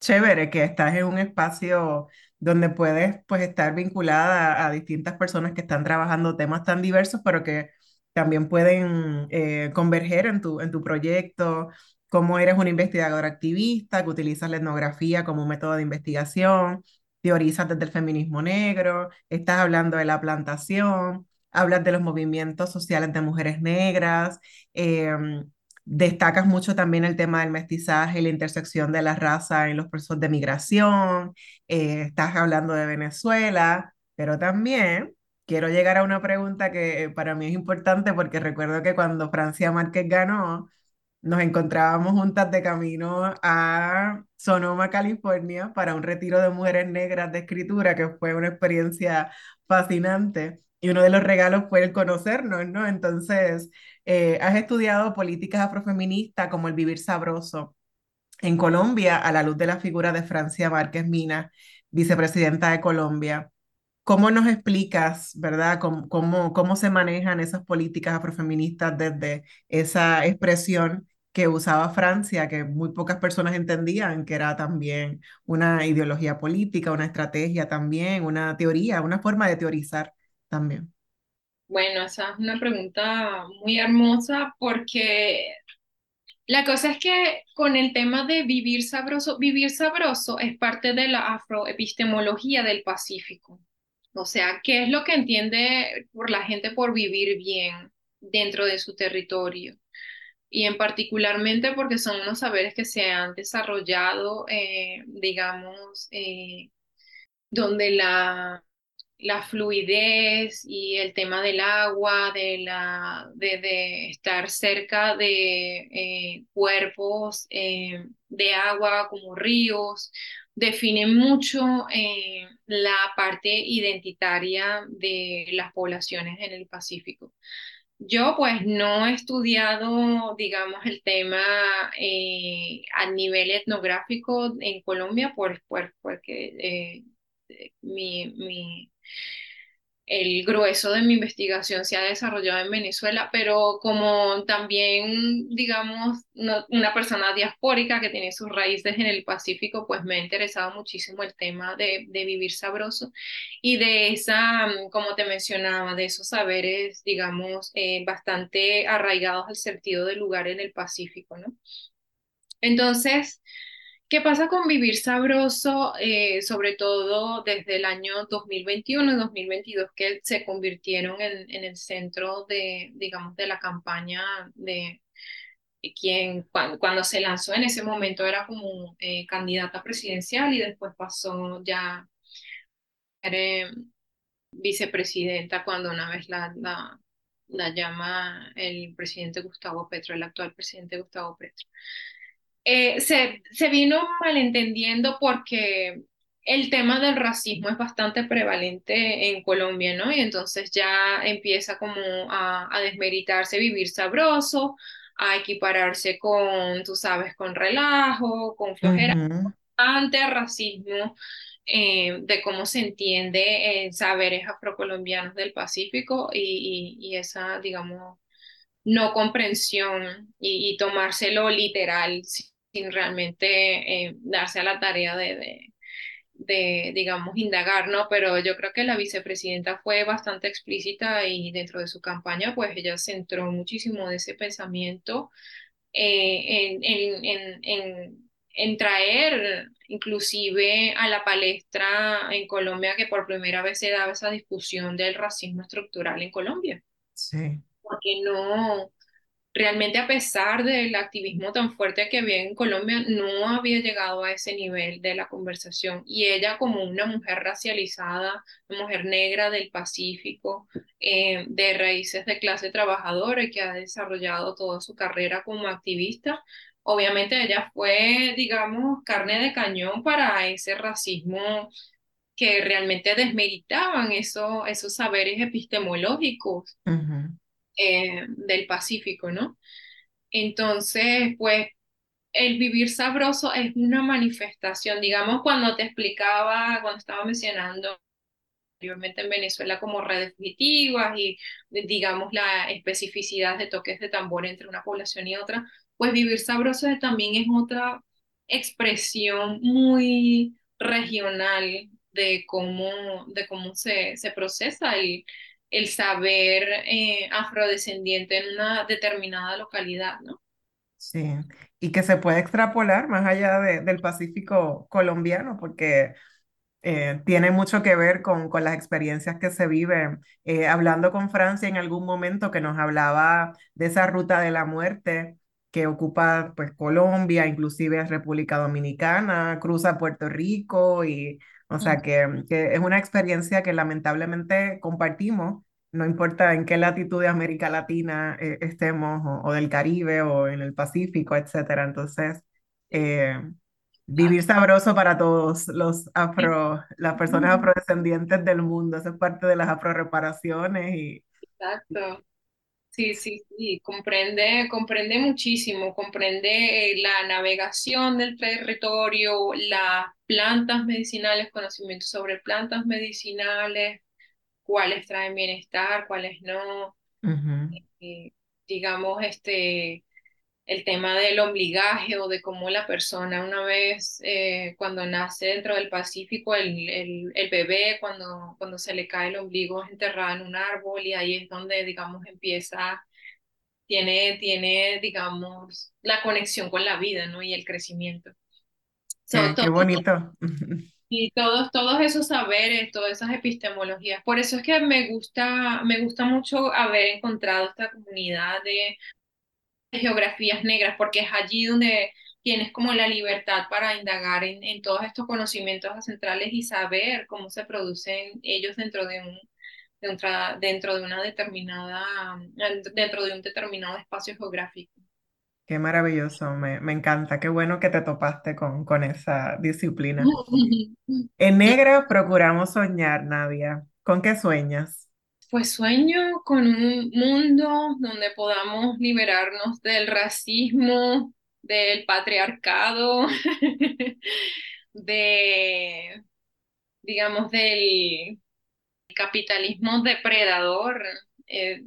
chévere que estás en un espacio donde puedes pues estar vinculada a, distintas personas que están trabajando temas tan diversos, pero que también pueden eh, converger en tu, en tu proyecto, como eres una investigadora activista, que utilizas la etnografía como un método de investigación, teorizas desde el feminismo negro, estás hablando de la plantación, hablas de los movimientos sociales de mujeres negras, em, destacas mucho también el tema del mestizaje y la intersección de la raza en los procesos de migración, eh, estás hablando de Venezuela, pero también quiero llegar a una pregunta que para mí es importante porque recuerdo que cuando Francia Márquez ganó, nos encontrábamos juntas de camino a Sonoma, California, para un retiro de mujeres negras de escritura, que fue una experiencia fascinante. Y uno de los regalos fue el conocernos, ¿no? Entonces, eh, has estudiado políticas afrofeministas como el vivir sabroso en Colombia a la luz de la figura de Francia Márquez Mina, vicepresidenta de Colombia. ¿Cómo nos explicas, verdad, cómo, cómo, cómo se manejan esas políticas afrofeministas desde esa expresión que usaba Francia, que muy pocas personas entendían que era también una ideología política, una estrategia también, una teoría, una forma de teorizar también? Bueno, esa es una pregunta muy hermosa porque la cosa es que con el tema de vivir sabroso, vivir sabroso es parte de la afroepistemología del Pacífico. O sea, ¿qué es lo que entiende por la gente por vivir bien dentro de su territorio? Y en particularmente porque son unos saberes que se han desarrollado, eh, digamos, eh, donde la, la fluidez y el tema del agua, de, la, de, estar cerca de eh, cuerpos de agua como ríos, define mucho eh, la parte identitaria de las poblaciones en el Pacífico. Yo pues no he estudiado, digamos, el tema eh, a nivel etnográfico en Colombia por, porque eh, mi, mi, el grueso de mi investigación se ha desarrollado en Venezuela, pero como también, digamos, una persona diaspórica que tiene sus raíces en el Pacífico, pues me ha interesado muchísimo el tema de, vivir sabroso y de esa, como te mencionaba, de esos saberes, digamos, eh, bastante arraigados al sentido del lugar en el Pacífico, ¿no? Entonces, ¿Qué pasa con Vivir Sabroso, eh, sobre todo desde el año 2021 y 2022, que se convirtieron en, el centro de, digamos, de la campaña de quien cuando, se lanzó en ese momento era como eh, candidata presidencial y después pasó ya eh, vicepresidenta cuando una vez la, la llama el presidente Gustavo Petro, el actual presidente Gustavo Petro. Eh, se, se vino malentendiendo porque el tema del racismo es bastante prevalente en Colombia, ¿no? Y entonces ya empieza como a, a desmeritarse vivir sabroso, a equipararse con, tú sabes, con relajo, con flojera, ante racismo, eh, de cómo se entiende en saberes afrocolombianos del Pacífico y, y, y esa, digamos, no comprensión y, y tomárselo literal sin realmente eh, darse a la tarea de, de, digamos, indagar, ¿no? Pero yo creo que la vicepresidenta fue bastante explícita y dentro de su campaña, pues ella centró muchísimo de ese pensamiento eh, en, en, en, en, traer inclusive a la palestra en Colombia que por primera vez se daba esa discusión del racismo estructural en Colombia. Sí. Porque no, realmente a pesar del activismo tan fuerte que había en Colombia, no había llegado a ese nivel de la conversación. Y ella como una mujer racializada, una mujer negra del Pacífico, eh, de raíces de clase trabajadora y que ha desarrollado toda su carrera como activista, obviamente ella fue, digamos, carne de cañón para ese racismo que realmente desmeritaban eso, esos saberes epistemológicos. Eh, del Pacífico, ¿no? Entonces, pues el vivir sabroso es una manifestación, digamos, cuando te explicaba, cuando estaba mencionando anteriormente en Venezuela como redes fugitivas y digamos la especificidad de toques de tambor entre una población y otra, pues vivir sabroso también es otra expresión muy regional de cómo, de cómo se, se procesa el, el saber eh, afrodescendiente en una determinada localidad, ¿no? Sí, y que se puede extrapolar más allá del Pacífico colombiano, porque eh, tiene mucho que ver con, con, las experiencias que se viven. Eh, hablando con Francia en algún momento que nos hablaba de esa ruta de la muerte que ocupa pues Colombia, inclusive República Dominicana, cruza Puerto Rico y o sea que, que, es una experiencia que lamentablemente compartimos no importa en qué latitud de América Latina eh, estemos, o, del Caribe, o en el Pacífico, etcétera. Entonces, eh, vivir sabroso para todos los afro, las personas afrodescendientes del mundo. Eso es parte de las afroreparaciones y... Exacto. Sí, sí, sí, comprende, comprende muchísimo, comprende la navegación del territorio, las plantas medicinales, conocimientos sobre plantas medicinales, cuáles traen bienestar, cuáles no. Eh, digamos, este, el tema del ombligaje o de cómo la persona una vez eh, cuando nace dentro del Pacífico, el, el, bebé cuando, cuando se le cae el ombligo es enterrado en un árbol y ahí es donde, digamos, empieza, tiene, tiene, digamos, la conexión con la vida, ¿no? Y el crecimiento. qué bonito. [LAUGHS] Y todos, todos esos saberes, todas esas epistemologías. Por eso es que me gusta, me gusta mucho haber encontrado esta comunidad de geografías negras, porque es allí donde tienes como la libertad para indagar en, en todos estos conocimientos ancestrales y saber cómo se producen ellos dentro de un, dentro de una determinada, dentro de un determinado espacio geográfico. Qué maravilloso, me, me, encanta, qué bueno que te topaste con, con esa disciplina. [LAUGHS] En negra procuramos soñar, Nadia. ¿Con qué sueñas? Pues sueño con un mundo donde podamos liberarnos del racismo, del patriarcado, [LAUGHS] de, digamos, del capitalismo depredador. Eh,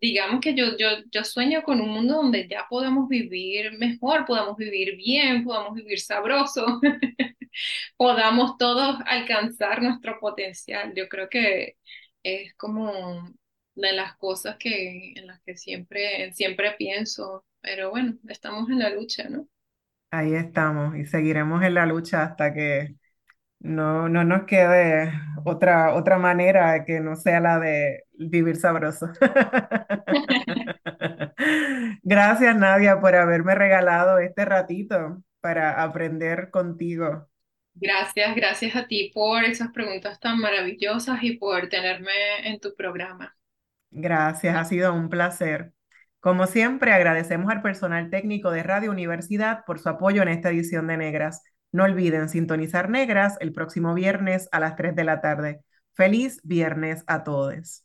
digamos que yo, yo, yo sueño con un mundo donde ya podamos vivir mejor, podamos vivir bien, podamos vivir sabroso, [LAUGHS] podamos todos alcanzar nuestro potencial. Yo creo que es como de las cosas que, en las que siempre, siempre pienso, pero bueno, estamos en la lucha, ¿no? Ahí estamos y seguiremos en la lucha hasta que no, no nos quede otra, otra manera que no sea la de vivir sabroso. [LAUGHS] Gracias, Nadia, por haberme regalado este ratito para aprender contigo. Gracias, gracias a ti por esas preguntas tan maravillosas y por tenerme en tu programa. Gracias, ha sido un placer. Como siempre, agradecemos al personal técnico de Radio Universidad por su apoyo en esta edición de Negras. No olviden sintonizar Negras el próximo viernes a las 3 de la tarde. Feliz viernes a todos.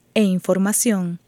e información.